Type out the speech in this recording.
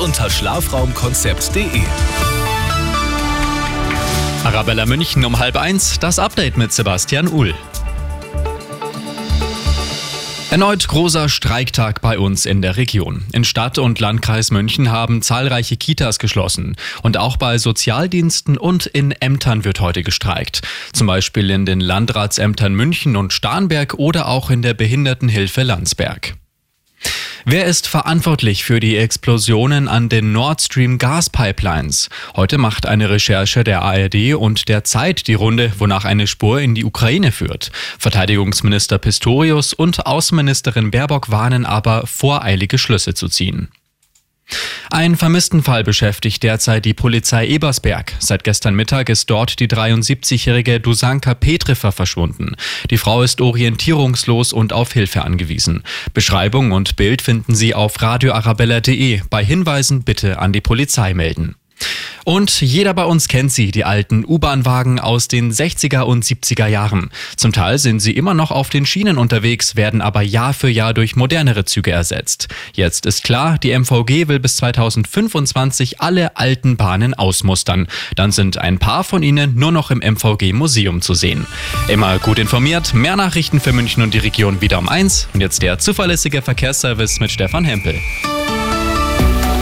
unter schlafraumkonzept.de. Arabella München um halb eins, das Update mit Sebastian Uhl. Erneut großer Streiktag bei uns in der Region. In Stadt und Landkreis München haben zahlreiche Kitas geschlossen. Und auch bei Sozialdiensten und in Ämtern wird heute gestreikt. Zum Beispiel in den Landratsämtern München und Starnberg oder auch in der Behindertenhilfe Landsberg. Wer ist verantwortlich für die Explosionen an den Nord Stream Gaspipelines? Heute macht eine Recherche der ARD und der Zeit die Runde, wonach eine Spur in die Ukraine führt. Verteidigungsminister Pistorius und Außenministerin Baerbock warnen aber, voreilige Schlüsse zu ziehen. Ein Vermisstenfall beschäftigt derzeit die Polizei Ebersberg. Seit gestern Mittag ist dort die 73-jährige Dusanka Petriffer verschwunden. Die Frau ist orientierungslos und auf Hilfe angewiesen. Beschreibung und Bild finden Sie auf radioarabella.de. Bei Hinweisen bitte an die Polizei melden. Und jeder bei uns kennt sie, die alten U-Bahn-Wagen aus den 60er und 70er Jahren. Zum Teil sind sie immer noch auf den Schienen unterwegs, werden aber Jahr für Jahr durch modernere Züge ersetzt. Jetzt ist klar, die MVG will bis 2025 alle alten Bahnen ausmustern. Dann sind ein paar von ihnen nur noch im MVG-Museum zu sehen. Immer gut informiert, mehr Nachrichten für München und die Region wieder um eins. Und jetzt der zuverlässige Verkehrsservice mit Stefan Hempel.